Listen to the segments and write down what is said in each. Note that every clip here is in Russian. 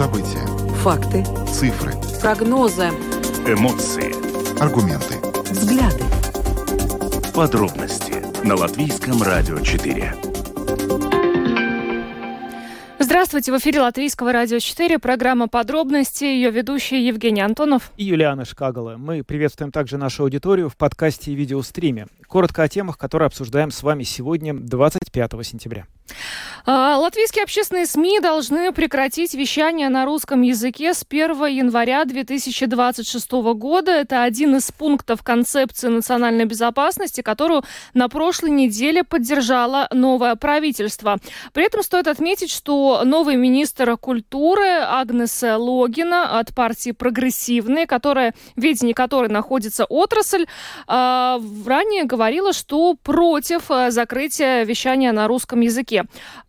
События. Факты. Цифры. Прогнозы. Эмоции. Аргументы. Взгляды. Подробности на Латвийском радио 4. Здравствуйте, в эфире Латвийского радио 4, программа «Подробности», ее ведущие Евгений Антонов и Юлиана Шкагала. Мы приветствуем также нашу аудиторию в подкасте и видеостриме. Коротко о темах, которые обсуждаем с вами сегодня, 25 сентября. А, латвийские общественные СМИ должны прекратить вещание на русском языке с 1 января 2026 года. Это один из пунктов концепции национальной безопасности, которую на прошлой неделе поддержало новое правительство. При этом стоит отметить, что новый министр культуры Агнес Логина от партии «Прогрессивные», которая, в ведении которой находится отрасль, а, ранее говорила, что против а, закрытия вещания на русском языке.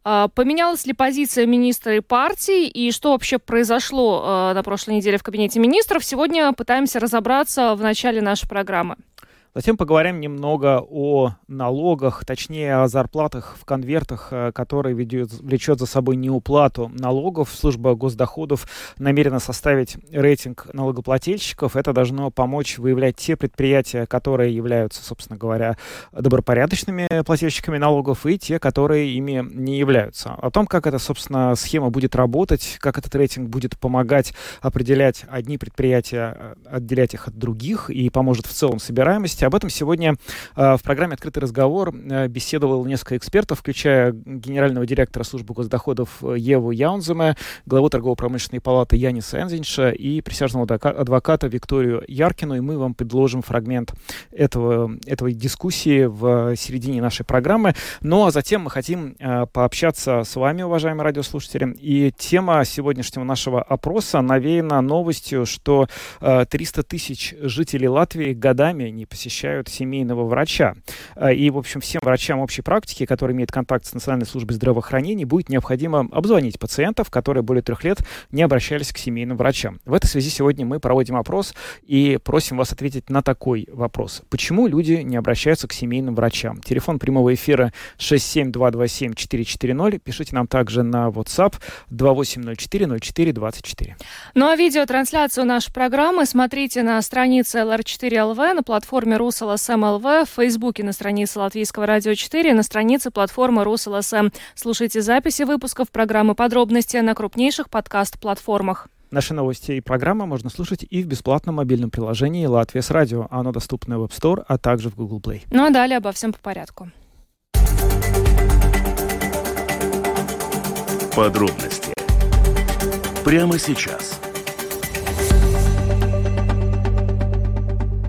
А, поменялась ли позиция министра и партии и что вообще произошло а, на прошлой неделе в кабинете министров? Сегодня пытаемся разобраться в начале нашей программы. Затем поговорим немного о налогах, точнее о зарплатах в конвертах, э, которые ведет, влечет за собой неуплату налогов. Служба госдоходов намерена составить рейтинг налогоплательщиков. Это должно помочь выявлять те предприятия, которые являются, собственно говоря, добропорядочными плательщиками налогов, и те, которые ими не являются. О том, как эта, собственно, схема будет работать, как этот рейтинг будет помогать определять одни предприятия, э, отделять их от других и поможет в целом собираемости, новости. Об этом сегодня э, в программе «Открытый разговор» э, беседовал несколько экспертов, включая генерального директора службы госдоходов э, Еву Яунземе, главу торгово-промышленной палаты Яниса Энзинша и присяжного адвоката Викторию Яркину. И мы вам предложим фрагмент этого, этого дискуссии в середине нашей программы. Ну а затем мы хотим пообщаться с вами, уважаемые радиослушатели. И тема сегодняшнего нашего опроса навеяна новостью, что 300 тысяч жителей Латвии годами не посещают посещают семейного врача. А, и, в общем, всем врачам общей практики, которые имеют контакт с Национальной службой здравоохранения, будет необходимо обзвонить пациентов, которые более трех лет не обращались к семейным врачам. В этой связи сегодня мы проводим опрос и просим вас ответить на такой вопрос. Почему люди не обращаются к семейным врачам? Телефон прямого эфира 67227-440. Пишите нам также на WhatsApp 2804-0424. Ну а видеотрансляцию нашей программы смотрите на странице LR4LV на платформе РусЛСМ ЛВ, в Фейсбуке на странице Латвийского радио 4, на странице платформы РусЛСМ. Слушайте записи выпусков программы «Подробности» на крупнейших подкаст-платформах. Наши новости и программы можно слушать и в бесплатном мобильном приложении «Латвия с радио». Оно доступно в App Store, а также в Google Play. Ну а далее обо всем по порядку. Подробности прямо сейчас –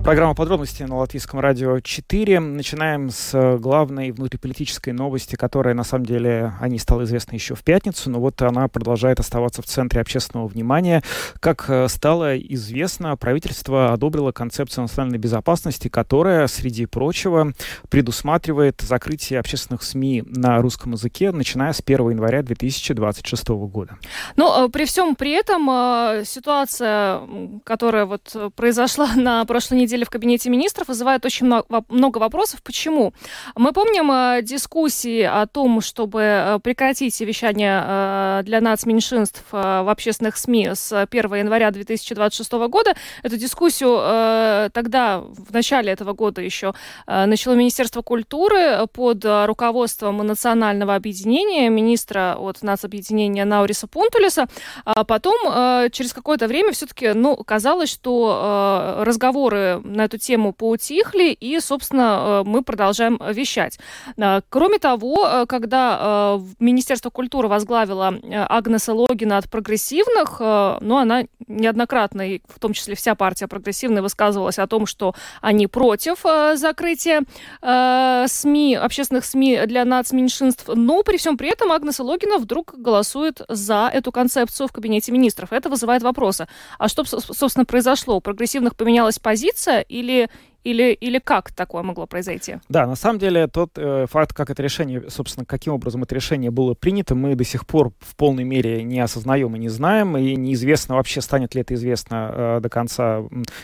Программа подробности на Латвийском радио 4. Начинаем с главной внутриполитической новости, которая, на самом деле, о ней стала известна еще в пятницу, но вот она продолжает оставаться в центре общественного внимания. Как э, стало известно, правительство одобрило концепцию национальной безопасности, которая, среди прочего, предусматривает закрытие общественных СМИ на русском языке, начиная с 1 января 2026 года. Но э, при всем при этом э, ситуация, которая вот произошла на прошлой неделе, неделе в кабинете министров вызывает очень много вопросов. Почему? Мы помним э, дискуссии о том, чтобы э, прекратить вещание э, для нацменьшинств в общественных СМИ с 1 января 2026 года. Эту дискуссию тогда, в начале этого года еще, начало Министерство культуры под руководством национального объединения, министра от нацобъединения Науриса Пунтулиса. А потом, через какое-то время, все-таки ну, казалось, что разговоры на эту тему поутихли, и, собственно, э, мы продолжаем вещать. Э, кроме того, э, когда Министерство культуры возглавила Агнеса Логина от прогрессивных, ну, она неоднократно, и в том числе вся партия прогрессивная, высказывалась о том, что они против закрытия СМИ, общественных СМИ для нацменьшинств, но при всем при этом Агнеса Логина вдруг голосует за эту концепцию в кабинете министров. Это вызывает вопросы. А что, собственно, произошло? У прогрессивных поменялась позиция или или, или как такое могло произойти? Да, на самом деле тот э, факт, как это решение, собственно, каким образом это решение было принято, мы до сих пор в полной мере не осознаем и не знаем, и неизвестно вообще, станет ли это известно э, до конца,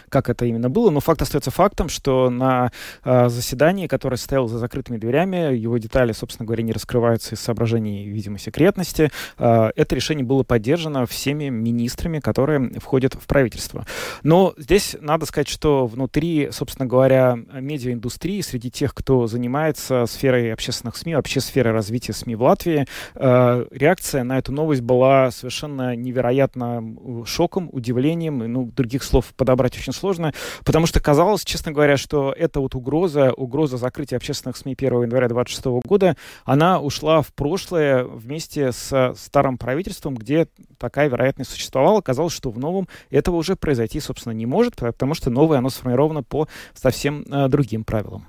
как это именно было, но факт остается фактом, что на э, заседании, которое состоялось за закрытыми дверями, его детали, собственно говоря, не раскрываются из соображений, видимо, секретности, э, это решение было поддержано всеми министрами, которые входят в правительство. Но здесь надо сказать, что внутри, собственно говоря, медиаиндустрии, среди тех, кто занимается сферой общественных СМИ, вообще сферой развития СМИ в Латвии, э, реакция на эту новость была совершенно невероятно шоком, удивлением, ну, других слов подобрать очень сложно, потому что казалось, честно говоря, что эта вот угроза, угроза закрытия общественных СМИ 1 января 2026 года, она ушла в прошлое вместе с старым правительством, где такая вероятность существовала. Казалось, что в новом этого уже произойти, собственно, не может, потому что новое, оно сформировано по совсем э, другим правилам.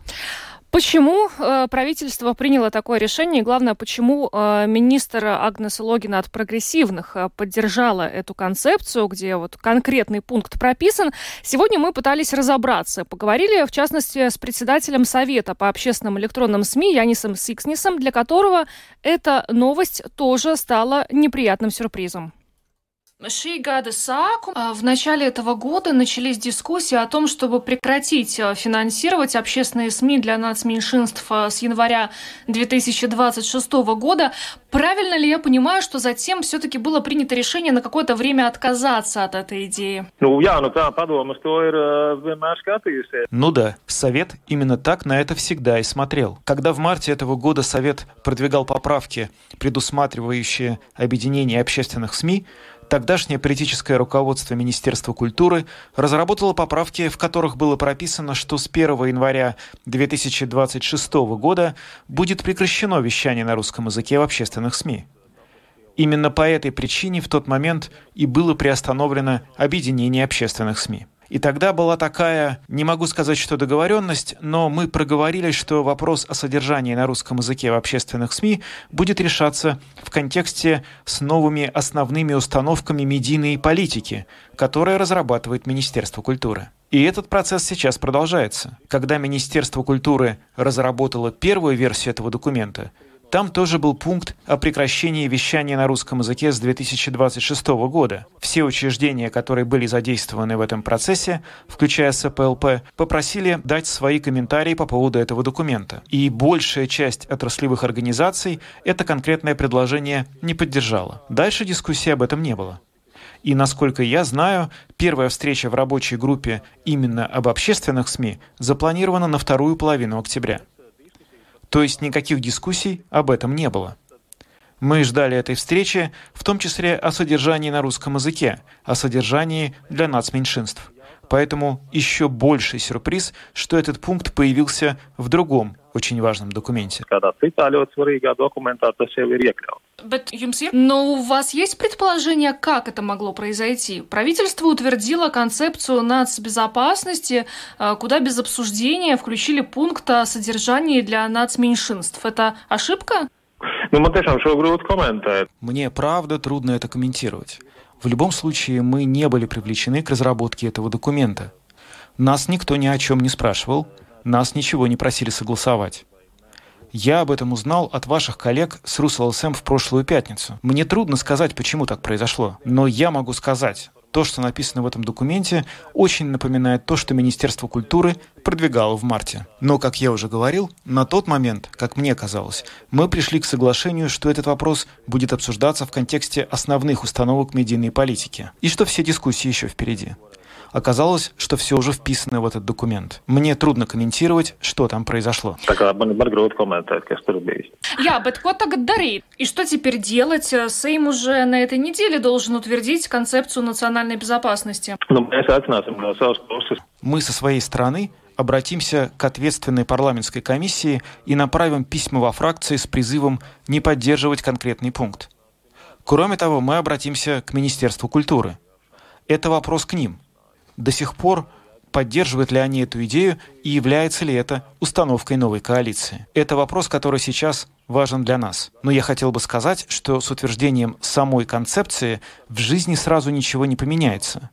Почему э, правительство приняло такое решение? И главное, почему э, министр Агнес Логина от прогрессивных э, поддержала эту концепцию, где вот конкретный пункт прописан? Сегодня мы пытались разобраться. Поговорили, в частности, с председателем Совета по общественным электронным СМИ Янисом Сикснисом, для которого эта новость тоже стала неприятным сюрпризом. А, в начале этого года начались дискуссии о том, чтобы прекратить а, финансировать общественные СМИ для нацменьшинств а, с января 2026 года. Правильно ли я понимаю, что затем все-таки было принято решение на какое-то время отказаться от этой идеи? Ну, я, ну, to ir vienmēr skatījusies. Ну да, Совет именно так на это всегда и смотрел. Когда в марте этого года Совет продвигал поправки, предусматривающие объединение общественных СМИ, Тогдашнее политическое руководство Министерства культуры разработало поправки, в которых было прописано, что с 1 января 2026 года будет прекращено вещание на русском языке в общественных СМИ. Именно по этой причине в тот момент и было приостановлено объединение общественных СМИ. И тогда была такая, не могу сказать, что договоренность, но мы проговорили, что вопрос о содержании на русском языке в общественных СМИ будет решаться в контексте с новыми основными установками медийной политики, которые разрабатывает Министерство культуры. И этот процесс сейчас продолжается. Когда Министерство культуры разработало первую версию этого документа, там тоже был пункт о прекращении вещания на русском языке с 2026 года. Все учреждения, которые были задействованы в этом процессе, включая СПЛП, попросили дать свои комментарии по поводу этого документа. И большая часть отраслевых организаций это конкретное предложение не поддержала. Дальше дискуссии об этом не было. И, насколько я знаю, первая встреча в рабочей группе именно об общественных СМИ запланирована на вторую половину октября. То есть никаких дискуссий об этом не было. Мы ждали этой встречи, в том числе о содержании на русском языке, о содержании для нацменьшинств. Поэтому еще больший сюрприз, что этот пункт появился в другом очень важном документе. Но у вас есть предположение, как это могло произойти? Правительство утвердило концепцию нацбезопасности, э, куда без обсуждения включили пункт о содержании для нацменьшинств. Это ошибка? Ну, Мне правда трудно это комментировать. В любом случае, мы не были привлечены к разработке этого документа. Нас никто ни о чем не спрашивал, нас ничего не просили согласовать. Я об этом узнал от ваших коллег с РусЛСМ в прошлую пятницу. Мне трудно сказать, почему так произошло, но я могу сказать, то, что написано в этом документе, очень напоминает то, что Министерство культуры продвигало в марте. Но, как я уже говорил, на тот момент, как мне казалось, мы пришли к соглашению, что этот вопрос будет обсуждаться в контексте основных установок медийной политики, и что все дискуссии еще впереди. Оказалось, что все уже вписано в этот документ. Мне трудно комментировать, что там произошло. Я, bet ko tagad darīt? И что теперь делать? Сейм уже на этой неделе должен утвердить концепцию национальной безопасности. Мы со своей стороны обратимся к ответственной парламентской комиссии и направим письма во фракции с призывом не поддерживать конкретный пункт. Кроме того, мы обратимся к Министерству культуры. Это вопрос к ним – до сих пор поддерживают ли они эту идею и является ли это установкой новой коалиции. Это вопрос, который сейчас важен для нас. Но я хотел бы сказать, что с утверждением самой концепции в жизни сразу ничего не поменяется.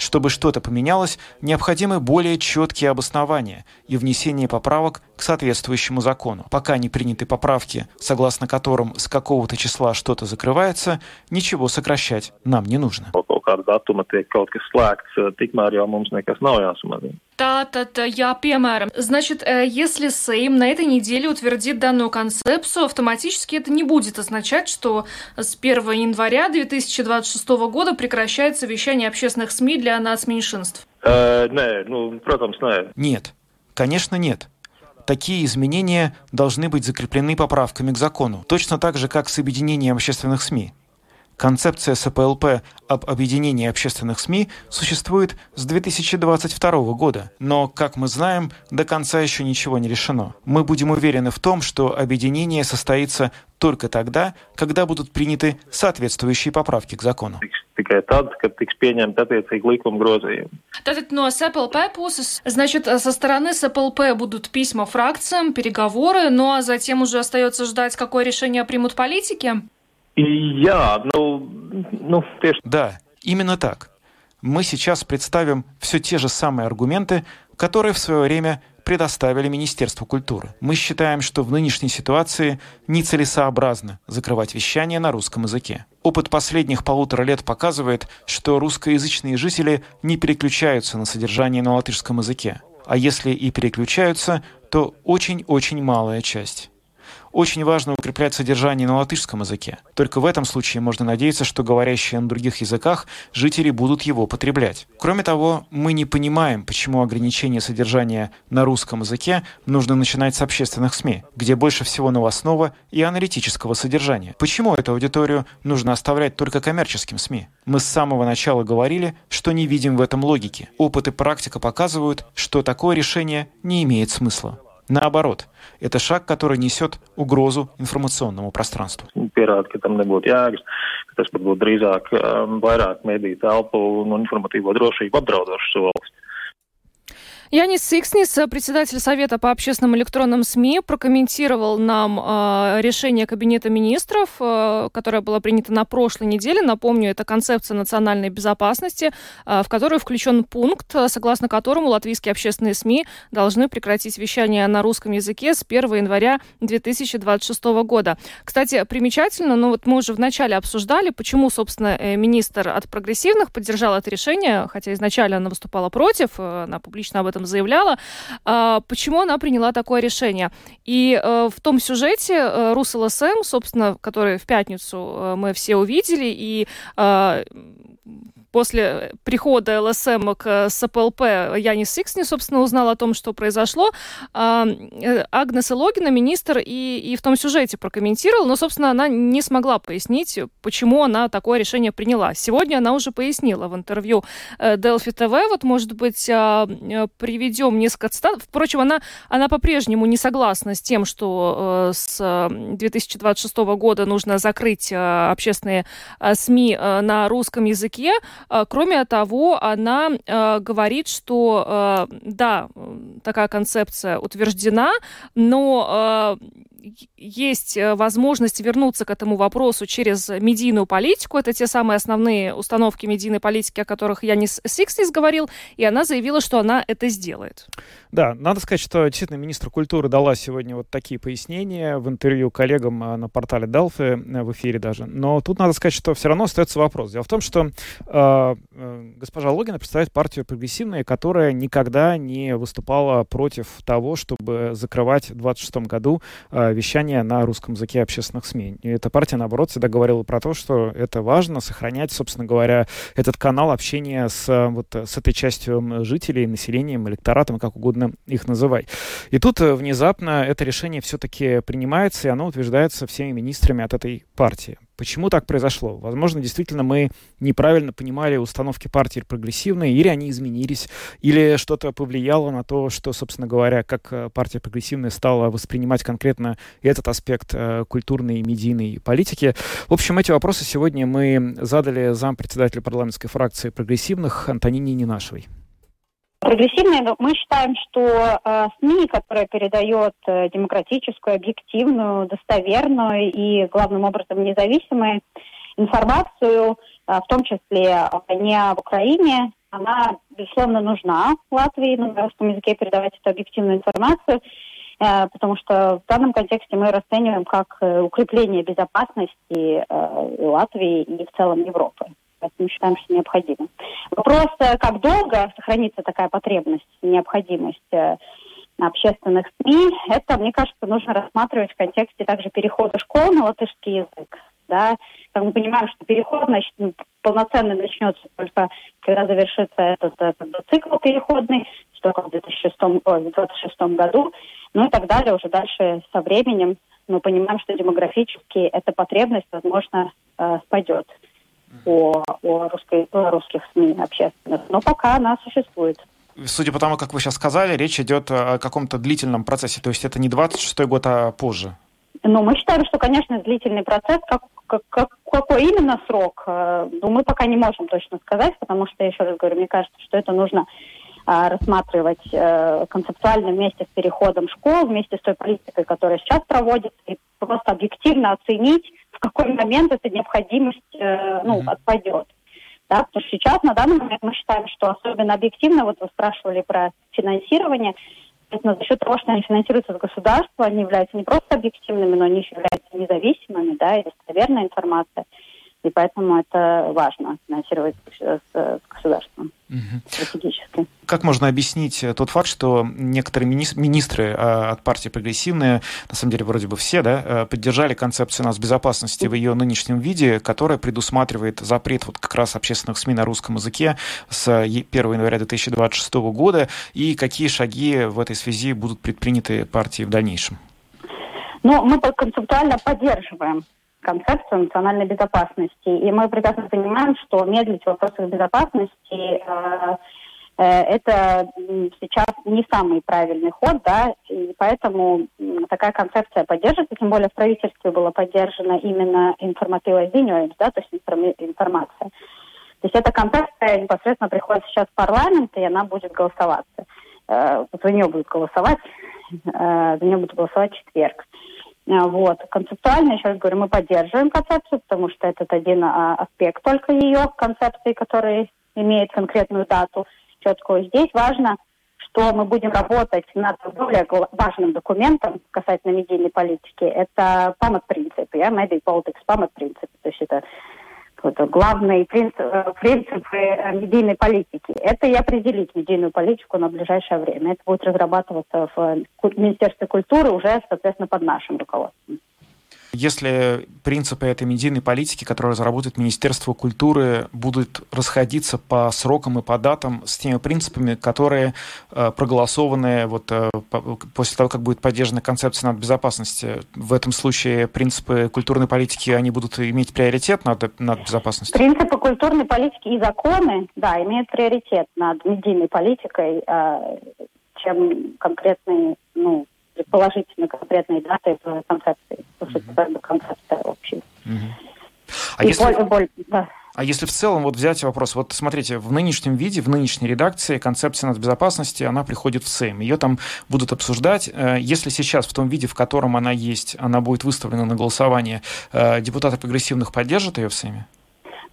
Чтобы что-то поменялось, необходимы более четкие обоснования и внесение поправок к соответствующему закону. Пока не приняты поправки, согласно которым с какого-то числа что-то закрывается, ничего сокращать нам не нужно. Tātad, ja, piemēram, значит, э, если Сейм на этой неделе утвердит данную концепцию, автоматически это не будет означать, что с 1 января 2026 года прекращается вещание общественных СМИ для нацменьшинств. Uh, nē, nu, protams, nē. Нет, конечно нет. Такие изменения должны быть закреплены поправками к закону, точно так же, как с объединением общественных СМИ. Концепция СПЛП об объединении общественных СМИ существует с 2022 года, но, как мы знаем, до конца еще ничего не решено. Мы будем уверены в том, что объединение состоится только тогда, когда будут приняты соответствующие поправки к закону. Tikai tad, kad tiks pieņemti attiecīgi likuma grozījumi. Tātad no СПЛП puses, значит, со стороны СПЛП будут письма фракциям, переговоры, ну а затем уже остается ждать, какое решение примут политики? Jā, nu, nu, Да, именно так. Мы сейчас представим все те же самые аргументы, которые в свое время предоставили Министерству культуры. Мы считаем, что в нынешней ситуации нецелесообразно закрывать вещание на русском языке. Опыт последних полутора лет показывает, что русскоязычные жители не переключаются на содержание на латышском языке. А если и переключаются, то очень-очень малая часть. Очень важно укреплять содержание на латышском языке. Только в этом случае можно надеяться, что говорящие на других языках жители будут его потреблять. Кроме того, мы не понимаем, почему ограничение содержания на русском языке нужно начинать с общественных СМИ, где больше всего новостного и аналитического содержания. Почему эту аудиторию нужно оставлять только коммерческим СМИ? Мы с самого начала говорили, что не видим в этом логики. Опыт и практика показывают, что такое решение не имеет смысла. Наоборот, это шаг, который несет угрозу информационному пространству. pierāda, ka tam nebūtu jēgas, ka tas pat būtu drīzāk um, vairāk mediju telpu un informatīvo drošību apdraudošs solis. Янис Сикснис, председатель Совета по общественным электронным СМИ, прокомментировал нам э, решение Кабинета министров, э, которое было принято на прошлой неделе. Напомню, это концепция национальной безопасности, э, в которую включен пункт, согласно которому латвийские общественные СМИ должны прекратить вещание на русском языке с 1 января 2026 года. Кстати, примечательно, ну вот мы уже вначале обсуждали, почему, собственно, э, министр от прогрессивных поддержал это решение, хотя изначально она выступала против, э, она публично об этом заявляла. А, почему она приняла такое решение? И э, в том сюжете э, Рус ЛСМ, собственно, который в пятницу э, мы все увидели, и после прихода ЛСМ к СПЛП Янис Сиксни, собственно, узнал о том, что произошло. А, э, Агнес Логина, министр, и, и в том сюжете прокомментировала, но, собственно, она не смогла пояснить, почему она такое решение приняла. Сегодня она уже пояснила в интервью Delphi TV. Вот, может быть, а, э, приведем несколько цитат. Впрочем, она, она по-прежнему не согласна с тем, что э, с 2026 года нужно закрыть общественные СМИ на русском языке. А, кроме того, она а, говорит, что а, да, такая концепция утверждена, но есть э, возможность вернуться к этому вопросу через медийную политику. Это те самые основные установки медийной политики, о которых я не Сикснис говорил, и она заявила, что она это сделает. Да, надо сказать, что действительно министр культуры дала сегодня вот такие пояснения в интервью коллегам э, на портале Delphi, э, в эфире даже. Но тут надо сказать, что все равно остается вопрос. Дело в том, что э, госпожа Логина представляет партию прогрессивная, которая никогда не выступала против того, чтобы закрывать в 2026 году э, вещание на русском языке общественных СМИ. И эта партия, наоборот, всегда говорила про то, что это важно сохранять, собственно говоря, этот канал общения с, вот, с этой частью жителей, населением, электоратом, как угодно их называй. И тут э, внезапно это решение все-таки принимается, и оно утверждается всеми министрами от этой партии. Почему так произошло? Возможно, действительно мы неправильно понимали установки партии прогрессивные, или они изменились, или что-то повлияло на то, что, собственно говоря, как э, партия прогрессивная стала воспринимать конкретно этот аспект э, культурной и медийной политики. В общем, эти вопросы сегодня мы задали зампредседателю парламентской фракции прогрессивных Антонине Нинашевой. Прогрессивные, мы считаем, что э, СМИ, которая передает э, демократическую, объективную, достоверную и, главным образом, независимую информацию, э, в том числе о войне в Украине, она, безусловно, нужна Латвии на русском языке передавать эту объективную информацию, э, потому что в данном контексте мы расцениваем как э, укрепление безопасности э, Латвии и в целом Европы. Поэтому считаем, что необходимо. Вопрос, э, как долго сохранится такая потребность, необходимость э, общественных СМИ, это, мне кажется, нужно рассматривать в контексте также перехода школ на латышский язык. Да? Как мы понимаем, что переход значит, ну, полноценно начнется только когда завершится этот, этот цикл переходный, только в 2006, ой, в 2026 году, ну и так далее, уже дальше со временем мы понимаем, что демографически эта потребность, возможно, э, спадет о, о, русской, о русских СМИ общественных. Но пока она существует. Судя по тому, как вы сейчас сказали, речь идет о каком-то длительном процессе. То есть это не 26 год, а позже. Ну, мы считаем, что, конечно, длительный процесс. Как, как, как, какой именно срок, э, ну, мы пока не можем точно сказать, потому что, еще раз говорю, мне кажется, что это нужно э, рассматривать э, концептуально вместе с переходом школ, вместе с той политикой, которая сейчас проводится, и просто объективно оценить, в какой момент эта необходимость э, ну, mm-hmm. отпадет. Да, потому что сейчас, на данный момент, мы считаем, что особенно объективно, вот вы спрашивали про финансирование, Соответственно, за счет того, что они финансируются от государства, они являются не просто объективными, но они еще являются независимыми, да, и достоверная информация. И поэтому это важно финансировать с, с государством угу. стратегически. Как можно объяснить э, тот факт, что некоторые министры а, от партии прогрессивные, на самом деле вроде бы все, да, э, поддержали концепцию нас безопасности в ее нынешнем виде, которая предусматривает запрет вот как раз общественных СМИ на русском языке с 1 января 2026 года, и какие шаги в этой связи будут предприняты партией в дальнейшем? Ну, мы концептуально поддерживаем концепцию национальной безопасности. И мы прекрасно понимаем, что медлить в вопросах безопасности э, э, это сейчас не самый правильный ход, да, и поэтому такая концепция поддерживается, тем более в правительстве была поддержана именно информатива да, то есть информация. То есть эта концепция непосредственно приходит сейчас в парламент, и она будет голосоваться. Э, за нее будут голосовать, за нее будут голосовать четверг. Вот. Концептуально, еще раз говорю, мы поддерживаем концепцию, потому что этот один а, аспект только ее концепции, который имеет конкретную дату четкую. Здесь важно, что мы будем работать над более важным документом касательно медийной политики. Это памят-принцип, я, Media Politics памят-принцип. То есть это главные принцип, э, принципы э, медийной политики. Это и определить медийную политику на ближайшее время. Это будет разрабатываться в Министерстве культуры уже, соответственно, под нашим руководством. Если принципы этой медийной политики, которые разработает Министерство культуры, будут расходиться по срокам и по датам с теми принципами, которые э, проголосованы вот, э, по, после того, как будет поддержана концепция над безопасности, в этом случае принципы культурной политики, они будут иметь приоритет над, над безопасностью? Принципы культурной политики и законы, да, имеют приоритет над медийной политикой, э, чем конкретные ну, положительно конкретные даты в концепции. Это концепция общая. А если... боль, боль, да. А если в целом вот взять вопрос, вот смотрите, в нынешнем виде, в нынешней редакции концепция нацбезопасности, она приходит в Сейм, ее там будут обсуждать. Э, если сейчас в том виде, в котором она есть, она будет выставлена на голосование, э, депутаты прогрессивных поддержат ее в Сейме?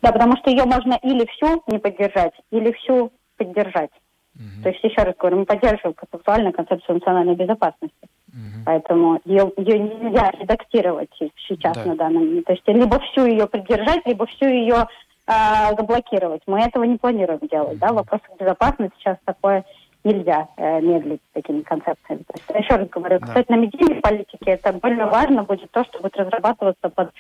Да, потому что ее можно или всю не поддержать, или всю поддержать. Угу. То есть, еще раз говорю, мы поддерживаем концептуальную концепцию национальной безопасности. Угу. Поэтому ее, ее нельзя редактировать сейчас да. на данном То есть, либо всю ее поддержать, либо всю ее э, заблокировать. Мы этого не планируем делать. Угу. Да? В вопросах безопасности сейчас такое нельзя э, медлить с такими концепциями. То есть, еще раз говорю, да. кстати, на медийной политике это более важно будет то, что будет разрабатываться под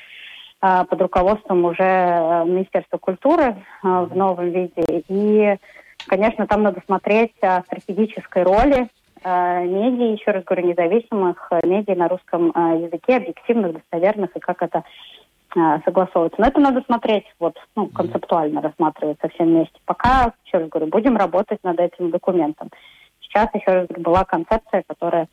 э, под руководством уже э, Министерства культуры э, в новом виде. И Конечно, там надо смотреть о стратегической роли медиа, еще раз говорю, независимых э, медиа на русском э, языке, объективных, достоверных, и как это э, согласовывается. Но это надо смотреть, вот, ну, концептуально рассматривать со всем вместе. Пока, еще раз говорю, будем работать над этим документом. Сейчас, еще раз говорю, была концепция, которая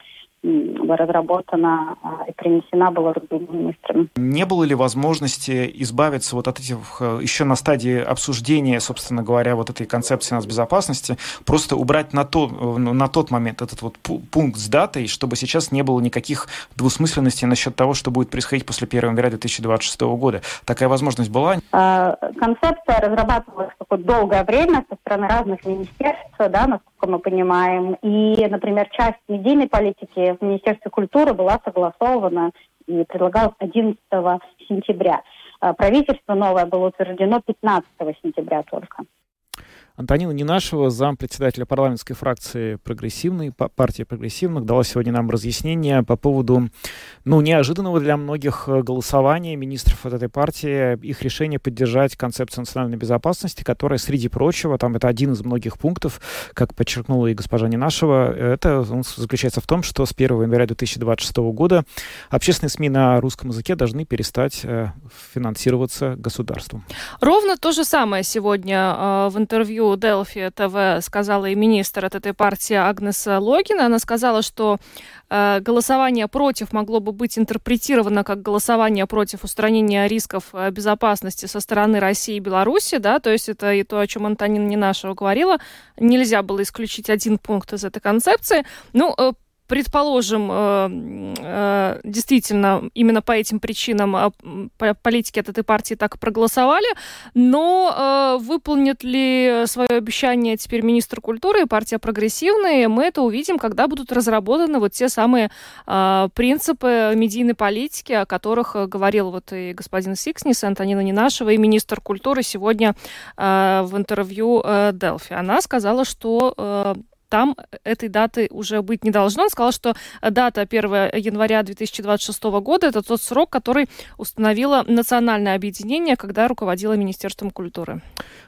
разработана и принесена была другими министрами. Не было ли возможности избавиться вот от этих э, еще на стадии обсуждения, собственно говоря, вот этой концепции нас безопасности, просто убрать на, то, э, на тот момент этот вот пункт с датой, чтобы сейчас не было никаких двусмысленностей насчет того, что будет происходить после 1 января 2026 года. Такая возможность была? А, концепция разрабатывалась долгое время со стороны разных министерств, да, насколько мы понимаем. И, например, часть медийной политики в Министерстве культуры была согласована и предлагалась 11 сентября. А, правительство новое было утверждено 15 сентября только. Антонина Нинашева, зам председателя парламентской фракции прогрессивной, партии прогрессивных, дала сегодня нам разъяснение по поводу, ну, неожиданного для многих э, голосования министров от этой партии, их решения поддержать концепцию национальной безопасности, которая, среди прочего, там это один из многих пунктов, как подчеркнула и госпожа Нинашева, это он заключается в том, что с 1 января 2026 года общественные СМИ на русском языке должны перестать э, финансироваться государством. Ровно то же самое сегодня э, в интервью интервью Delphi ТВ сказала и министр от этой партии Агнеса Логина. Она сказала, что э, голосование против могло бы быть интерпретировано как голосование против устранения рисков э, безопасности со стороны России и Беларуси, да, то есть это и то, о чем Антонина Ненашева говорила. Нельзя было исключить один пункт из этой концепции. Ну, э, предположим, э, э, действительно, именно по этим причинам а, политики от этой партии так проголосовали, но э, выполнит ли свое обещание теперь министр культуры и партия прогрессивная, мы это увидим, когда будут разработаны вот те самые принципы медийной политики, о которых говорил вот и господин Сикснис, и Антонина Нинашева, и министр культуры сегодня в интервью Делфи. Она сказала, что там этой даты уже быть не должно. Он сказал, что дата 1 января 2026 года – это тот срок, который установило национальное объединение, когда руководило Министерством культуры.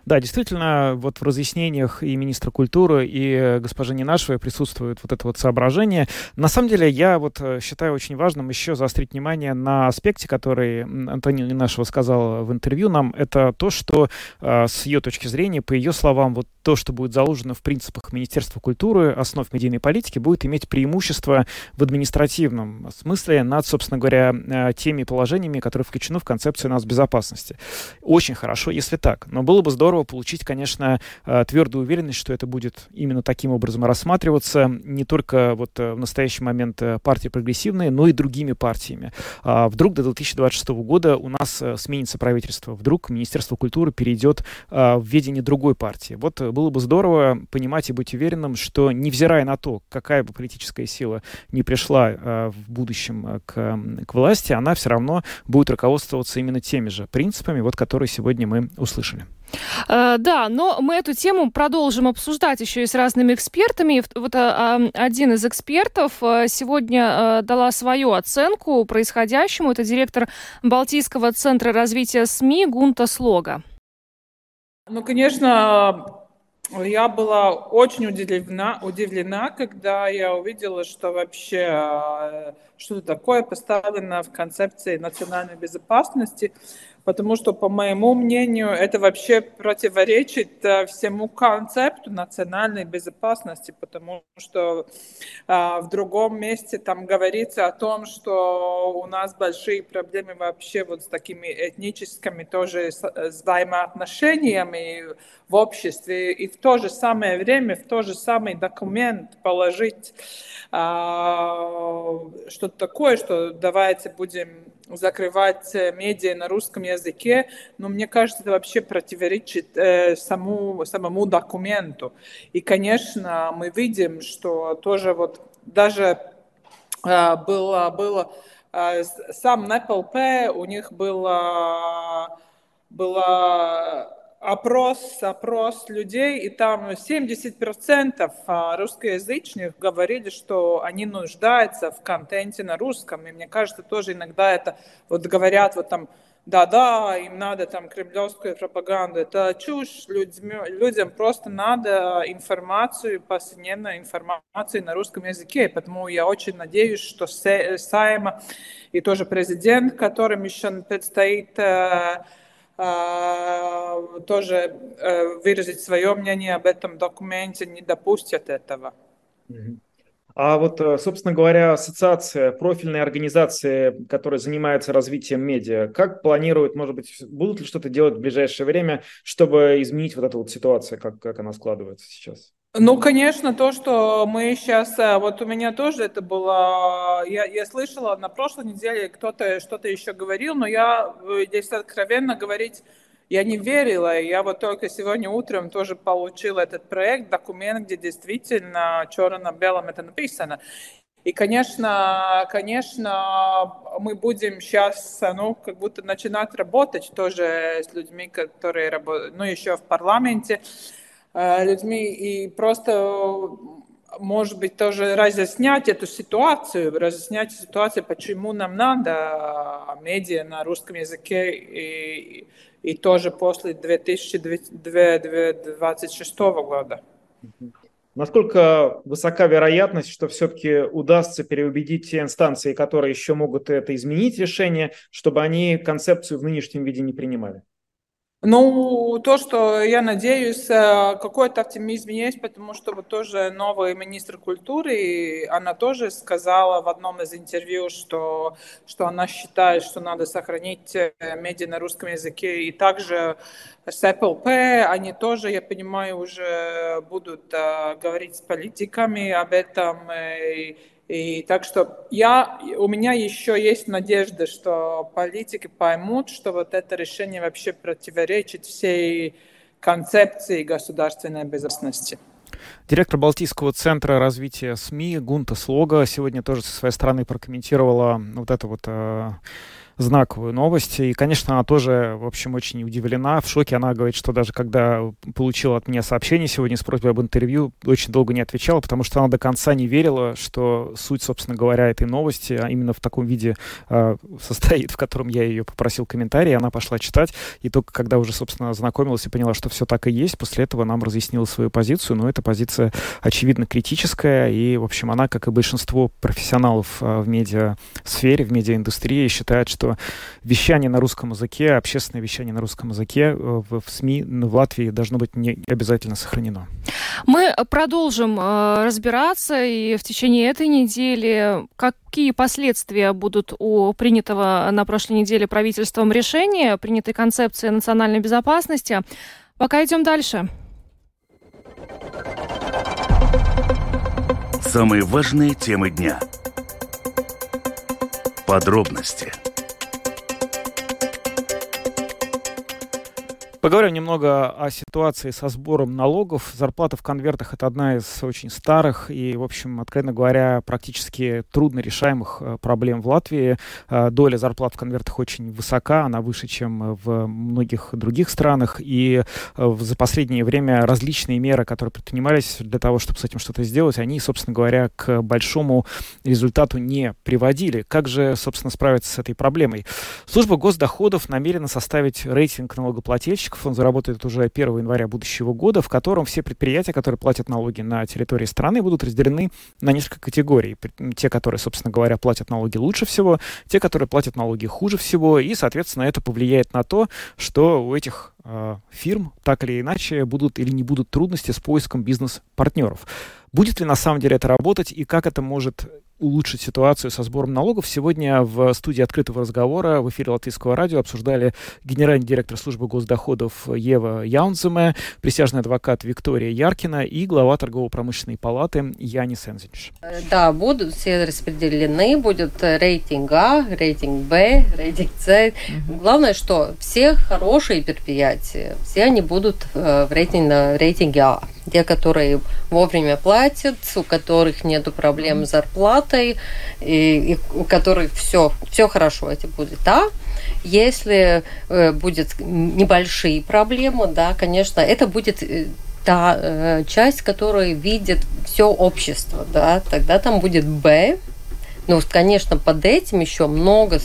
Да, действительно, вот в разъяснениях и министра культуры, и госпожи Нинашевой присутствует вот это вот соображение. На самом деле, я вот э, считаю очень важным еще заострить внимание на аспекте, который Антонина Нинашева сказала в интервью нам. Это то, что э, с ее точки зрения, по ее словам, вот то, что будет заложено в принципах Министерства культуры, основ медийной политики, будет иметь преимущество в административном смысле над, собственно говоря, э, теми положениями, которые включены в концепцию нас безопасности. Очень хорошо, если так. Но было бы здорово получить, конечно, э, твердую уверенность, что это будет именно таким образом рассматриваться не только вот э, в настоящий момент партии прогрессивные, но и другими партиями. А вдруг до 2026 года у нас сменится правительство, вдруг Министерство культуры перейдет в ведение другой партии. Вот было бы здорово понимать и быть уверенным, что невзирая на то, какая бы политическая сила не пришла в будущем к, к власти, она все равно будет руководствоваться именно теми же принципами, вот, которые сегодня мы услышали. Э, да, но мы эту тему продолжим обсуждать еще и с разными экспертами. Вот э, один из экспертов э, сегодня дала свою оценку происходящему. Это директор Балтийского центра развития СМИ Гунта Слога. Ну, конечно, я была очень удивлена, удивлена, когда я увидела, что вообще что-то такое поставлено в концепции национальной безопасности потому что, по моему мнению, это вообще противоречит э, всему концепту национальной безопасности, потому что а, в другом месте там говорится о том, что у нас большие проблемы вообще вот с такими этническими тоже взаимоотношениями в обществе, и в то же самое время, в то же самый документ положить а, что-то такое, что давайте будем закрывать э, медиа на русском языке, но мне кажется, это вообще противоречит э, саму, самому документу. И, конечно, мы видим, что тоже вот даже э, было, было э, сам НПЛП, у них было, было опрос, опрос людей, и там 70% а, русскоязычных говорили, что они нуждаются в контенте на русском. И мне кажется, тоже иногда это вот говорят вот там, да-да, им надо там кремлевскую пропаганду. Это чушь. Людьми, людям просто надо информацию, повседневную информацию на русском языке. Поэтому я очень надеюсь, что Сайма и тоже президент, которым еще предстоит э, тоже э, выразить свое мнение об этом документе, не допустят этого. А вот, э, собственно говоря, ассоциация, профильные организации, которые занимаются развитием медиа, как планируют, может быть, будут ли что-то делать в ближайшее время, чтобы изменить вот эту вот ситуацию, как, как она складывается сейчас? Ну, конечно, то, что мы сейчас, э, вот у меня тоже это было, я, я слышала на прошлой неделе, кто-то что-то еще говорил, но я здесь откровенно говорить я не верила, я вот только сегодня утром тоже получила этот проект, документ, где действительно черно на белом это написано. И, конечно, конечно, мы будем сейчас, ну, как будто начинать работать тоже с людьми, которые работают, ну, еще в парламенте, э, людьми, и просто может быть, тоже разъяснять эту ситуацию, разъяснять ситуацию, почему нам надо медиа на русском языке и, и тоже после 2026 года. Насколько высока вероятность, что все-таки удастся переубедить те инстанции, которые еще могут это изменить решение, чтобы они концепцию в нынешнем виде не принимали? Ну, то, что я надеюсь, э, какой-то оптимизм есть, потому что вот тоже новый министр культуры, она тоже сказала в одном из интервью, что, что она считает, что надо сохранить э, медиа на русском языке. И также с СПЛП, они тоже, я понимаю, уже будут uh, говорить с политиками об этом. И, и так что я, у меня еще есть надежда, что политики поймут, что вот это решение вообще противоречит всей концепции государственной безопасности. Директор Балтийского центра развития СМИ Гунта Слога сегодня тоже со своей стороны прокомментировала вот это вот э, знаковую новость. И, конечно, она тоже, в общем, очень удивлена, в шоке. Она говорит, что даже когда получила от меня сообщение сегодня с просьбой об интервью, очень долго не отвечала, потому что она до конца не верила, что суть, собственно говоря, этой новости а именно в таком виде э, состоит, в котором я ее попросил комментарий, она пошла читать, и только когда уже, собственно, знакомилась и поняла, что все так и есть, после этого нам разъяснила свою позицию, но эта позиция, очевидно, критическая, и, в общем, она, как и большинство профессионалов э, в медиасфере, в медиаиндустрии, считает, что что вещание на русском языке, общественное вещание на русском языке э, в, в СМИ в Латвии должно быть не обязательно сохранено. Мы продолжим э, разбираться и в течение этой недели, какие последствия будут у принятого на прошлой неделе правительством решения, принятой концепции национальной безопасности. Пока идем дальше. Самые важные темы дня. Подробности – Поговорим немного о ситуации со сбором налогов. Зарплата в конвертах — это одна из очень старых и, в общем, откровенно говоря, практически трудно решаемых э, проблем в Латвии. Э, доля зарплат в конвертах очень высока, она выше, чем в многих других странах. И э, за последнее время различные меры, которые предпринимались для того, чтобы с этим что-то сделать, они, собственно говоря, к большому результату не приводили. Как же, собственно, справиться с этой проблемой? Служба госдоходов намерена составить рейтинг налогоплательщиков налогов. Он заработает уже 1 января будущего года, в котором все предприятия, которые платят налоги на территории страны, будут разделены на несколько категорий. Те, которые, собственно говоря, платят налоги лучше всего, те, которые платят налоги хуже всего, и, соответственно, это повлияет на то, что у этих фирм так или иначе будут или не будут трудности с поиском бизнес-партнеров. Будет ли на самом деле это работать и как это может улучшить ситуацию со сбором налогов. Сегодня в студии открытого разговора в эфире Латвийского радио обсуждали генеральный директор службы госдоходов Ева Яунземе, присяжный адвокат Виктория Яркина и глава торгово-промышленной палаты Янис Энзинч. Да, будут все распределены, будет рейтинг А, рейтинг Б, рейтинг С. Угу. Главное, что все хорошие предприятия, все они будут э, в рейтинге, рейтинге А. Те, которые вовремя платят, у которых нет проблем с зарплатой, и, и у которых все, все хорошо, это будет А. Если э, будет небольшие проблемы, да, конечно, это будет э, та э, часть, которая видит все общество, да, тогда там будет Б, ну, конечно, под этим еще много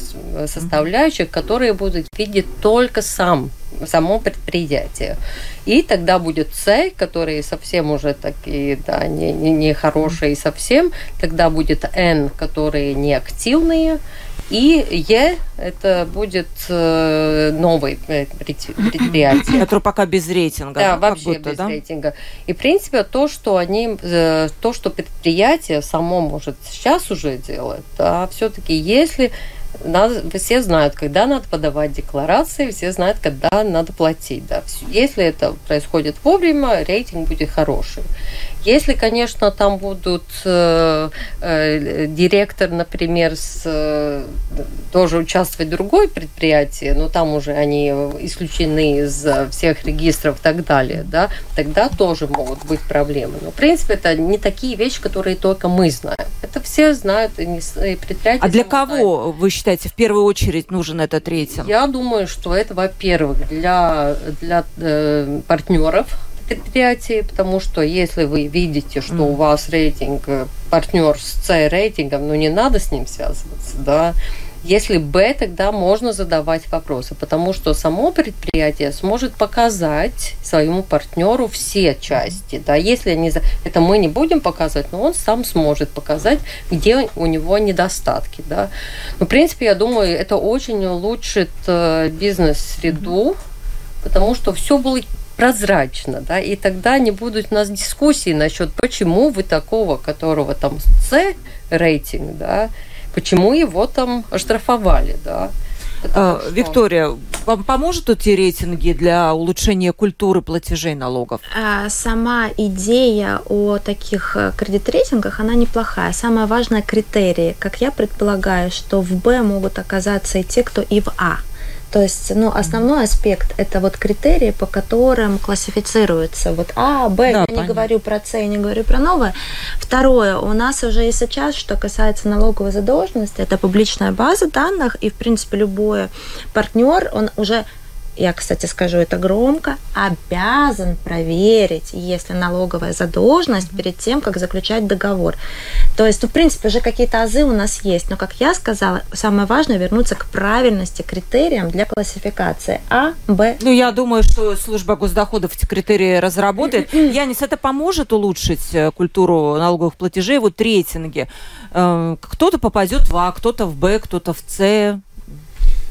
составляющих, которые будут видеть только сам само предприятие. И тогда будет С, которые совсем уже такие, да, не, не, не хорошие совсем. Тогда будет Н, которые неактивные. И Е – это будет э, новый предприятие. Который пока без рейтинга. Да, да вообще будто, без да? рейтинга. И, в принципе, то, что они, э, то, что предприятие само может сейчас уже делать, да, все-таки если надо, все знают, когда надо подавать декларации, все знают, когда надо платить. Да. Если это происходит вовремя, рейтинг будет хороший. Если, конечно, там будут э, э, директор, например, с, э, тоже участвовать в другой предприятии, но там уже они исключены из всех регистров и так далее, да, тогда тоже могут быть проблемы. Но, в принципе, это не такие вещи, которые только мы знаем. Это все знают, и, и предприятия. А для кого, знают. вы считаете, в первую очередь нужен этот рейтинг? Я думаю, что это, во-первых, для, для э, партнеров, предприятии, потому что если вы видите, что у вас рейтинг э, партнер с С рейтингом, ну не надо с ним связываться, да. Если Б, тогда можно задавать вопросы, потому что само предприятие сможет показать своему партнеру все части. Да? Если они... Это мы не будем показывать, но он сам сможет показать, где у него недостатки. Да? Но, в принципе, я думаю, это очень улучшит э, бизнес-среду, потому что все будет прозрачно, да, и тогда не будут у нас дискуссии насчет, почему вы такого, которого там С рейтинг, да, почему его там оштрафовали, да. А, что... Виктория, вам поможет эти рейтинги для улучшения культуры платежей налогов? А, сама идея о таких э, кредит-рейтингах, она неплохая. Самое важное критерии. Как я предполагаю, что в Б могут оказаться и те, кто и в А. То есть, ну, основной аспект это вот критерии, по которым классифицируется вот А, Б, да, я понятно. не говорю про С, я не говорю про новое. Второе, у нас уже и сейчас, что касается налоговой задолженности, это публичная база данных, и, в принципе, любой партнер, он уже я, кстати, скажу это громко, обязан проверить, если налоговая задолженность перед тем, как заключать договор. То есть, ну, в принципе, уже какие-то азы у нас есть, но, как я сказала, самое важное вернуться к правильности критериям для классификации А, Б. Ну, я думаю, что служба госдоходов эти критерии разработает. Янис, это поможет улучшить э, культуру налоговых платежей, вот рейтинги. Э, кто-то попадет в А, кто-то в Б, кто-то в С.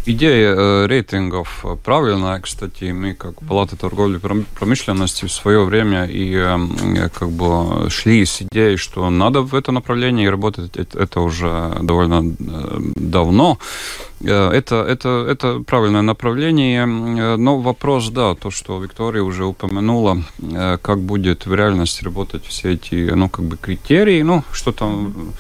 Идея э, рейтингов правильная, кстати, мы как Палата торговли промышленности в свое время и э, как бы шли с идеей, что надо в это направление и работать это уже довольно э, давно. Это, это, это правильное направление, э, но вопрос, да, то, что Виктория уже упомянула, как будет в реальности работать все эти, ну, как бы критерии, ну, что там...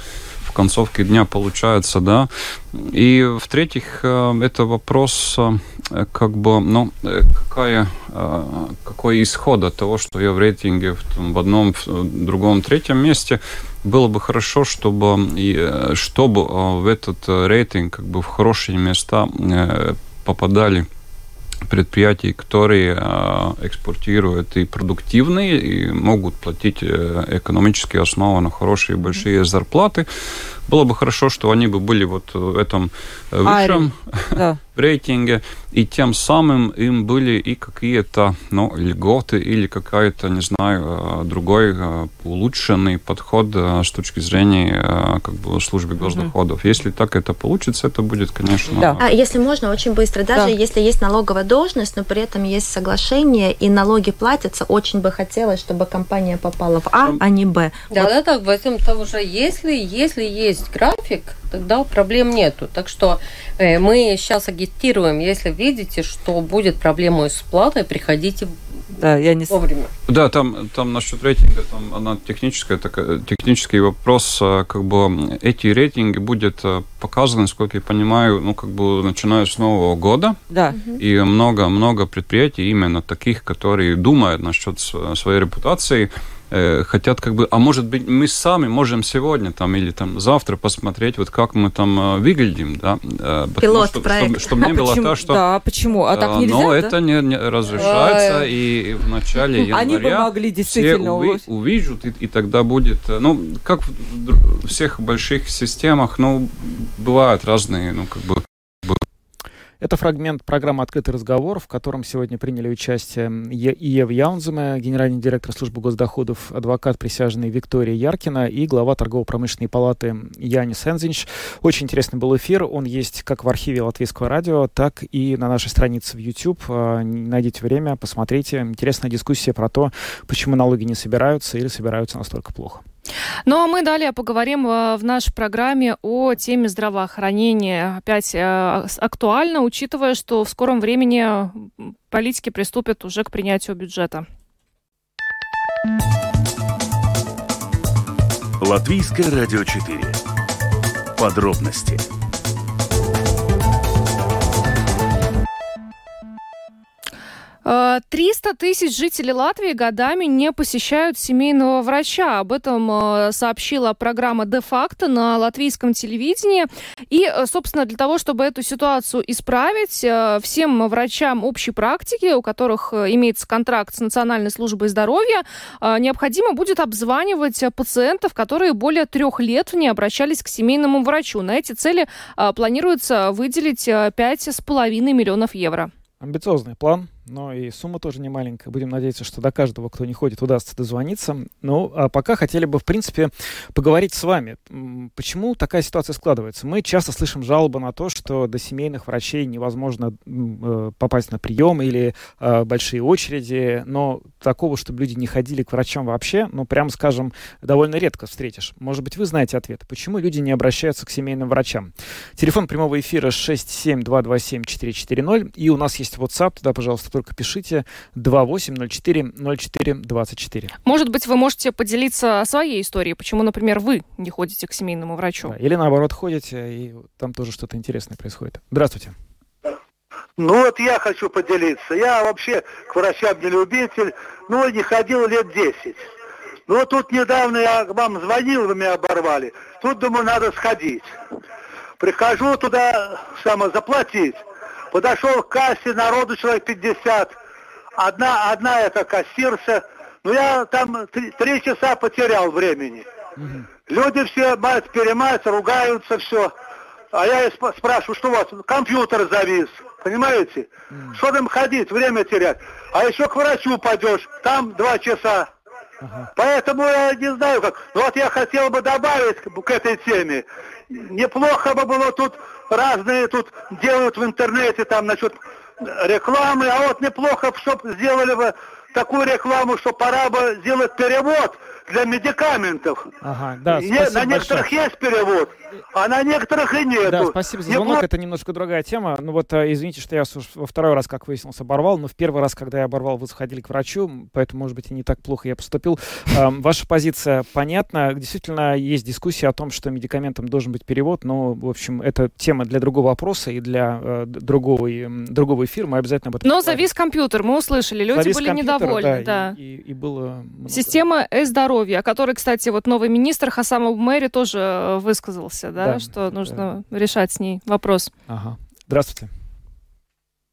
В концовке дня получается, да. И в-третьих, э, это вопрос э, как бы, ну, э, какая, какой исход от того, что я в рейтинге в, в одном, в другом, третьем месте, было бы хорошо, чтобы, чтобы в этот рейтинг как бы в хорошие места попадали предприятий, которые экспортируют и продуктивные, и могут платить экономически основанно хорошие большие зарплаты. Было бы хорошо, что они бы были вот в этом высшем да. рейтинге, и тем самым им были и какие-то ну, льготы или какая-то, не знаю, другой улучшенный подход с точки зрения как бы службы госдоходов. Mm-hmm. Если так это получится, это будет, конечно... Да. А если можно, очень быстро, даже да. если есть налоговая должность, но при этом есть соглашение, и налоги платятся, очень бы хотелось, чтобы компания попала в А, а не Б. Да, вот. да, так, в этом-то уже, если, если есть есть график, тогда проблем нету. Так что э, мы сейчас агитируем, если видите, что будет проблема с платой, приходите да, я не... вовремя. Да, там, там насчет рейтинга, там она техническая, такая, технический вопрос, а, как бы эти рейтинги будет а, показаны, сколько я понимаю, ну, как бы начиная с Нового года. Да. И много-много предприятий именно таких, которые думают насчет своей репутации, Э, хотят как бы, а может быть мы сами можем сегодня там или там завтра посмотреть, вот как мы там э, выглядим, да, э, Пилот что, проект. Чтобы, чтобы не а было почему? то, что... Да, почему? А так нельзя, Но да? это не, не разрешается, и в начале января Они бы могли действительно все уви- увидят, и, и тогда будет, ну, как в всех больших системах, ну, бывают разные, ну, как бы Это фрагмент программы «Открытый разговор», в котором сегодня приняли участие Иев Яунземе, генеральный директор службы госдоходов, адвокат присяжный Виктория Яркина и глава торгово-промышленной палаты Янис Энзинч. Очень интересный был эфир. Он есть как в архиве Латвийского радио, так и на нашей странице в YouTube. А, найдите время, посмотрите. Интересная дискуссия про то, почему налоги не собираются или собираются настолько плохо. Ну а мы далее поговорим э, в нашей программе о теме здравоохранения. Опять э, актуально, учитывая, что в скором времени политики приступят уже к принятию бюджета. Латвийское радио 4. Подробности 300 тысяч жителей Латвии годами не посещают семейного врача. Об этом э, сообщила программа «Де-факто» на латвийском телевидении. И, э, собственно, для того, чтобы эту ситуацию исправить, э, всем врачам общей практики, у которых имеется контракт с Национальной службой здоровья, необходимо будет обзванивать пациентов, которые более трех лет не обращались к семейному врачу. На эти цели планируется выделить 5,5 миллионов евро. Амбициозный план но и сумма тоже не маленькая. Будем надеяться, что до каждого, кто не ходит, удастся дозвониться. Ну, а пока хотели бы, в принципе, поговорить с вами. Почему такая ситуация складывается? Мы часто слышим жалобы на то, что до семейных врачей невозможно э, попасть на прием или э, большие очереди, но такого, чтобы люди не ходили к врачам вообще, ну, прямо скажем, довольно редко встретишь. Может быть, вы знаете ответ. Почему люди не обращаются к семейным врачам? Телефон прямого эфира 67227-440, и у нас есть WhatsApp, туда, пожалуйста, только пишите 28040424. Может быть, вы можете поделиться своей историей, почему, например, вы не ходите к семейному врачу. Да, или наоборот ходите, и там тоже что-то интересное происходит. Здравствуйте. Ну вот я хочу поделиться. Я вообще к врачам не любитель, ну не ходил лет 10. Ну вот тут недавно я вам звонил, вы меня оборвали. Тут, думаю, надо сходить. Прихожу туда, само заплатить. Подошел к кассе, народу человек 50. Одна, одна это кассирша. Ну, я там три, три часа потерял времени. Угу. Люди все мать перемаются, ругаются, все. А я спрашиваю, что у вас? Компьютер завис. Понимаете? Mm. Что там ходить, время терять? А еще к врачу пойдешь, там два часа. Ага. Поэтому я не знаю как. Ну вот я хотел бы добавить к этой теме. Неплохо бы было тут разные тут делают в интернете там насчет рекламы, а вот неплохо, чтобы сделали бы такую рекламу, что пора бы сделать перевод для медикаментов. Ага, да, не, на некоторых большое. есть перевод, а на некоторых и нет. Да, спасибо за звонок, Неплохо... это немножко другая тема. Ну вот, э, извините, что я во второй раз, как выяснилось, оборвал, но в первый раз, когда я оборвал, вы заходили к врачу, поэтому, может быть, и не так плохо я поступил. Ваша позиция понятна. Действительно, есть дискуссия о том, что медикаментам должен быть перевод, но, в общем, это тема для другого вопроса и для э, другого, другого эфира. Мы обязательно об этом Но завис компьютер, мы услышали, люди завис были недовольны. Да, да. И, и, и было много... Система э-здоровья, о которой, кстати, вот новый министр Хасамов Мэри тоже э, высказался, да, да что нужно да. решать с ней вопрос. Ага. Здравствуйте.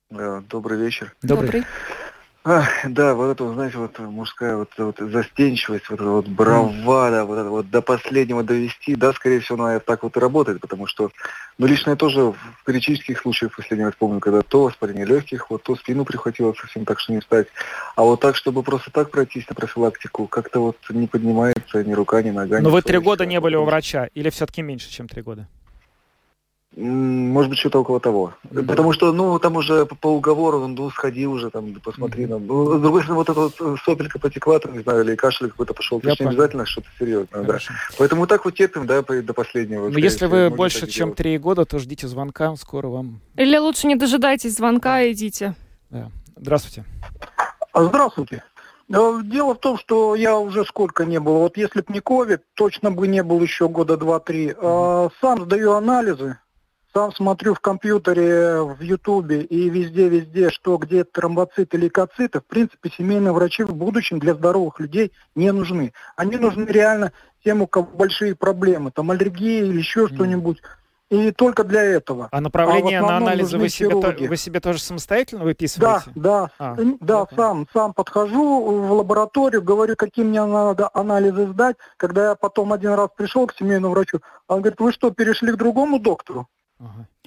Э, добрый вечер. Добрый. Добрый. А, да, вот это, знаете, вот мужская вот, вот застенчивость, вот эта вот бравада, вот это вот до последнего довести, да, скорее всего, она так вот и работает, потому что, ну, лично я тоже в критических случаях последний раз помню, когда то воспаление легких, вот то спину прихватило совсем так, что не встать, а вот так, чтобы просто так пройтись на профилактику, как-то вот не поднимается ни рука, ни нога. Но вы три года не были у врача, или все-таки меньше, чем три года? Может быть, что-то около того. Да. Потому что, ну, там уже по, по уговору, ну, сходи уже, там, посмотри. Mm-hmm. Ну, с другой стороны, вот эта вот э, сопелька потекла, там, не знаю, или кашель какой-то пошел. Не обязательно что-то серьезное, да. Поэтому вот так вот терпим, да, до последнего. Но если вы больше, чем три года, то ждите звонка, скоро вам... Или лучше не дожидайтесь звонка, да. идите. Да. Здравствуйте. А, здравствуйте. Дело в том, что я уже сколько не был. Вот если бы не ковид, точно бы не был еще года два-три. Mm-hmm. Сам сдаю анализы сам смотрю в компьютере, в Ютубе и везде-везде, что где тромбоциты, лейкоциты, в принципе, семейные врачи в будущем для здоровых людей не нужны. Они нужны реально тем, у кого большие проблемы, там аллергии или еще что-нибудь. И только для этого. А направление а на анализы вы себе, то, вы себе тоже самостоятельно выписываете? Да, да, а, да, сам, сам подхожу в лабораторию, говорю, какие мне надо анализы сдать. Когда я потом один раз пришел к семейному врачу, он говорит, вы что, перешли к другому доктору?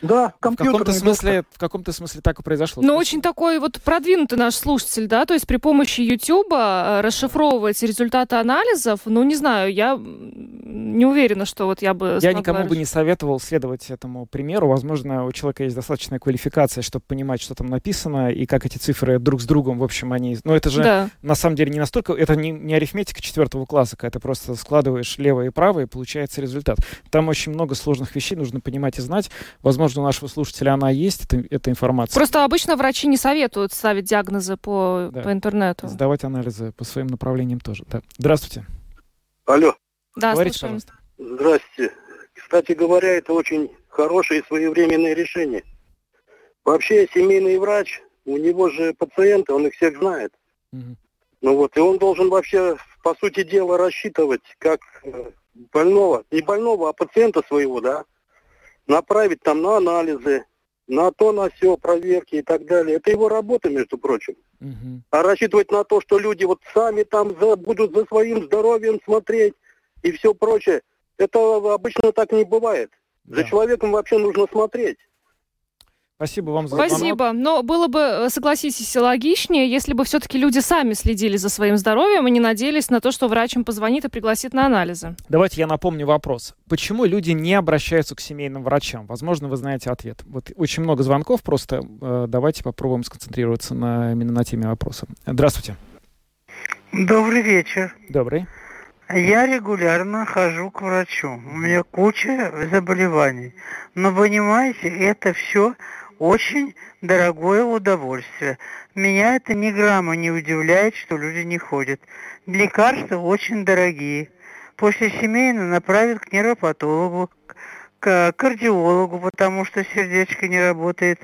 Да, В каком-то смысле, в каком-то смысле так и произошло. Ну, очень такой вот продвинутый наш слушатель, да, то есть при помощи YouTube расшифровывать результаты анализов, ну, не знаю, я не уверена, что вот я бы... Я никому бы не советовал следовать этому примеру. Возможно, у человека есть достаточная квалификация, чтобы понимать, что там написано, и как эти цифры друг с другом, в общем, они... Ну, это же Да. на самом деле не настолько... Это не, не арифметика четвертого класса, когда ты просто складываешь левое и правое, и получается результат. Там очень много сложных вещей нужно понимать и знать. Возможно, у нашего слушателя она есть, эта, эта информация. Просто обычно врачи не советуют ставить диагнозы по, Да. по интернету. Сдавать анализы по своим направлениям тоже. Да. Здравствуйте. Алло. Да, Говорите, слушаем. Здрасте. Кстати говоря, это очень хорошее и своевременное решение. Вообще, семейный врач, у него же пациенты, он их всех знает. Ну вот, и он должен вообще, по сути дела, рассчитывать, как э, больного, не больного, а пациента своего, да, направить там на анализы, на то, на все, проверки и так далее. Это его работа, между прочим. А рассчитывать на то, что люди вот сами там за- будут за своим здоровьем смотреть и все прочее, это обычно так не бывает. За человеком вообще нужно смотреть. Спасибо вам за звонок. Спасибо. Но было бы, э, согласитесь, логичнее, если бы все-таки люди сами следили за своим здоровьем и не надеялись на то, что врач им позвонит и пригласит на анализы. Давайте я напомню вопрос. Почему люди не обращаются к семейным врачам? Возможно, вы знаете ответ. Вот очень много звонков, просто э, давайте попробуем сконцентрироваться на, именно на теме вопроса. Здравствуйте. Добрый вечер. Добрый. Я регулярно хожу к врачу. У меня куча заболеваний. Но понимаете, это все очень дорогое удовольствие. Меня это ни грамма не удивляет, что люди не ходят. Лекарства очень дорогие. После семейного направят к нейропатологу, к кардиологу, потому что сердечко не работает,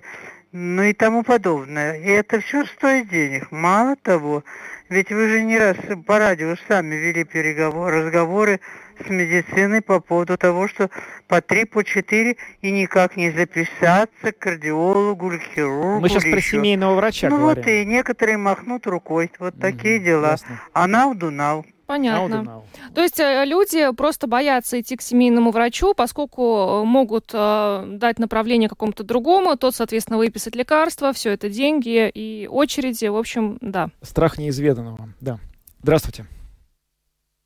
ну и тому подобное. И это все стоит денег. Мало того, ведь вы же не раз по радио сами вели переговоры, разговоры с медициной по поводу того, что по три, по четыре и никак не записаться к кардиологу или к хирургу. Мы сейчас или про еще. семейного врача Ну говорим. вот и некоторые махнут рукой. Вот такие дела. А нау-ду-нау. Понятно. То есть э, люди просто боятся идти к семейному врачу, поскольку э, могут э, дать направление какому-то другому, тот, соответственно, выписать лекарства, все это деньги и очереди, в общем, да. Страх неизведанного. Да. Здравствуйте.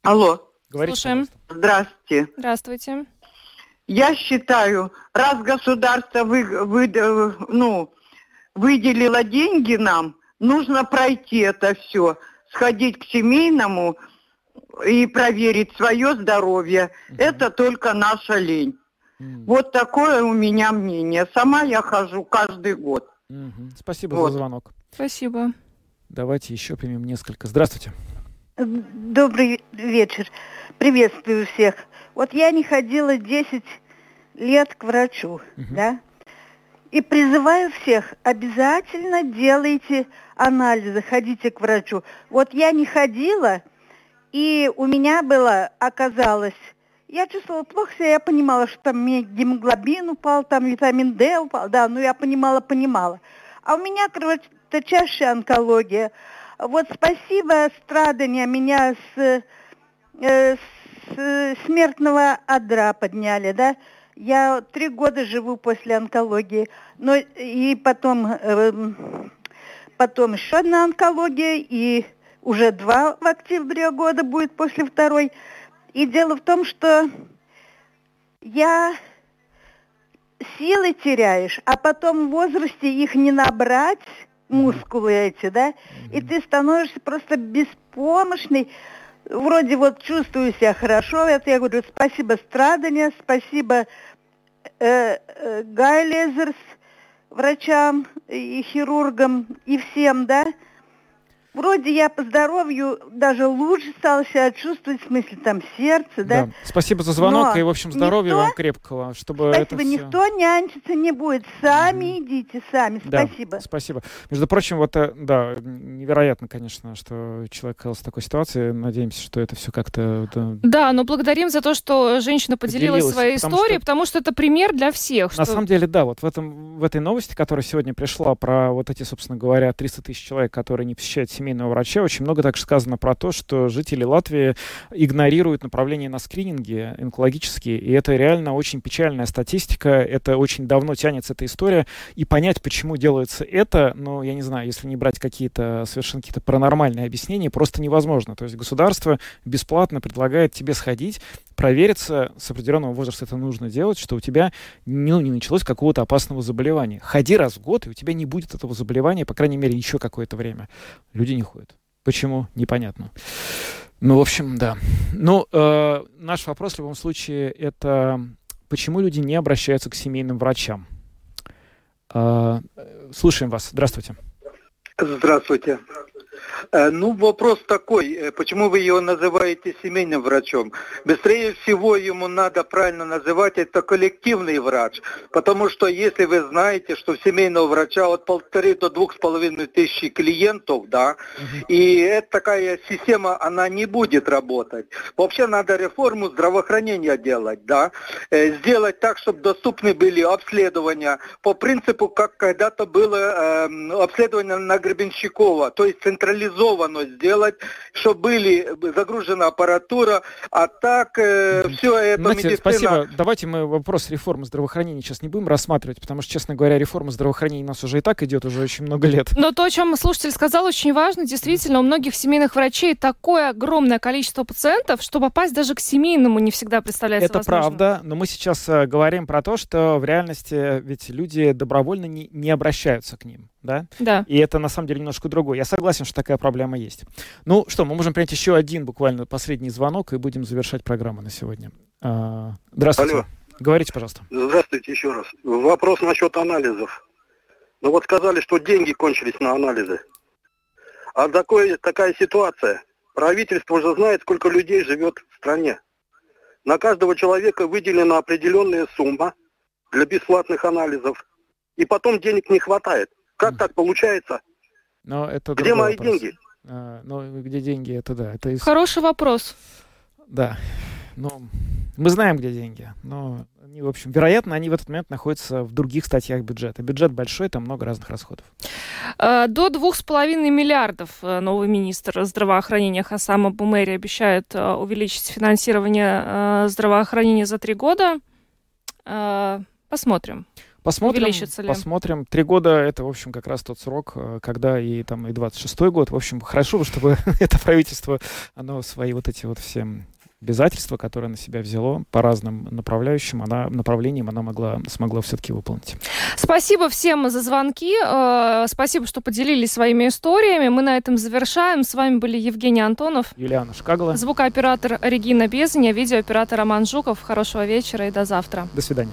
Алло. Говорите, Слушаем. Здравствуйте. Здравствуйте. Я считаю, раз государство вы, вы- э, ну, выделило деньги нам, нужно пройти это все, сходить к семейному и проверить свое здоровье. Это только наша лень. Вот такое у меня мнение. Сама я хожу каждый год. Мгм. Спасибо Вот. за звонок. Спасибо. Давайте еще примем несколько. Здравствуйте. Добрый вечер. Приветствую всех. Вот я не ходила 10 лет к врачу, да? И призываю всех, обязательно делайте анализы, ходите к врачу. Вот я не ходила, и у меня было, оказалось, я чувствовала плохо себя, я понимала, что там мне гемоглобин упал, там витамин D упал, да, ну я понимала, понимала. А у меня кровоточащая онкология. Вот спасибо страдания меня с, э, с э, смертного одра подняли, да. Я три года живу после онкологии, но и потом, эм, потом еще одна онкология, и уже два в октябре года будет после второй. И дело в том, что я силы теряешь, а потом в возрасте их не набрать, мускулы эти, да, и ты становишься просто беспомощный. Вроде вот чувствую себя хорошо, это я говорю спасибо страдания, спасибо э, э, Гайлезерс, врачам и хирургам и всем, да. Вроде я по здоровью даже лучше стала себя чувствовать, в смысле там сердце, да. Да. Спасибо за звонок Но и, в общем, здоровья никто- вам крепкого, чтобы Спасибо, это все... никто нянчиться не будет. Сами идите, сами. Да, Спасибо. спасибо. Между прочим, вот, э, да, невероятно, конечно, что человек оказался в такой ситуации. Надеемся, что это все как-то... да, Да, но благодарим за то, что женщина поделилась, Поделилась, своей потому историей, что- потому что это пример для всех. На что- самом деле, да, вот в, этом, в этой новости, которая сегодня пришла про вот эти, собственно говоря, 300 тысяч человек, которые не посещают семейного врача. Очень много также сказано про то, что жители Латвии игнорируют направление на скрининги онкологические, и это реально очень печальная статистика, это очень давно тянется эта история, и понять, почему делается это, ну, я не знаю, если не брать какие-то совершенно какие-то паранормальные объяснения, просто невозможно. То есть государство бесплатно предлагает тебе сходить, провериться, с определенного возраста это нужно делать, что у тебя ну, не началось какого-то опасного заболевания. Ходи раз в год, и у тебя не будет этого заболевания, по крайней мере, еще какое-то время. Люди не ходят. Почему? Непонятно. Ну, в общем, да. Ну, э, наш вопрос в любом случае это почему люди не обращаются к семейным врачам? Э, слушаем вас. Здравствуйте. Здравствуйте. Э, ну, вопрос такой, э, почему вы его называете семейным врачом? Быстрее всего ему надо правильно называть это коллективный врач, потому что если вы знаете, что у семейного врача от полторы до двух с половиной тысячи клиентов, да, угу. и эта такая система, она не будет работать. Вообще надо реформу здравоохранения делать, да, э, сделать так, чтобы доступны были обследования по принципу, как когда-то было э, обследование на Гребенщикова, то есть централизованно сделать, чтобы были загружена аппаратура, а так э, все это Знаете, медицина... Спасибо. Давайте мы вопрос реформы здравоохранения сейчас не будем рассматривать, потому что, честно говоря, реформа здравоохранения у нас уже и так идет уже очень много лет. Но то, о чем слушатель сказал, очень важно. Действительно, у многих семейных врачей такое огромное количество пациентов, что попасть даже к семейному не всегда представляется Это возможным. правда, но мы сейчас э, говорим про то, что в реальности ведь люди добровольно не, не обращаются к ним да? Да. И это на самом деле немножко другое. Я согласен, что такая проблема есть. Ну что, мы можем принять еще один буквально последний звонок и будем завершать программу на сегодня. А, здравствуйте. Алло. Говорите, пожалуйста. Здравствуйте еще раз. Вопрос насчет анализов. Ну вот сказали, что деньги кончились на анализы. А такой, такая ситуация. Правительство уже знает, сколько людей живет в стране. На каждого человека выделена определенная сумма для бесплатных анализов. И потом денег не хватает. Как так получается? Но это где мои вопрос. деньги? А, ну, где деньги, это да. Это из... Хороший вопрос. Да. Ну, мы знаем, где деньги. Но они, в общем, вероятно, они в этот момент находятся в других статьях бюджета. Бюджет большой, там много разных расходов. Э, до двух с половиной миллиардов э, новый министр здравоохранения Хасама Бумери обещает э, увеличить финансирование здравоохранения за три года. Посмотрим. Посмотрим, посмотрим. Три года — это, в общем, как раз тот срок, когда и там и 26-й год. В общем, хорошо, чтобы это правительство, оно свои вот эти вот все обязательства, которые на себя взяло по разным направляющим, она, направлениям она могла, смогла все-таки выполнить. Спасибо всем за звонки. Спасибо, что поделились своими историями. Мы на этом завершаем. С вами были Евгений Антонов, Юлиана Шкагла, звукооператор Регина Безаня, видеооператор Роман Жуков. Хорошего вечера и до завтра. До свидания.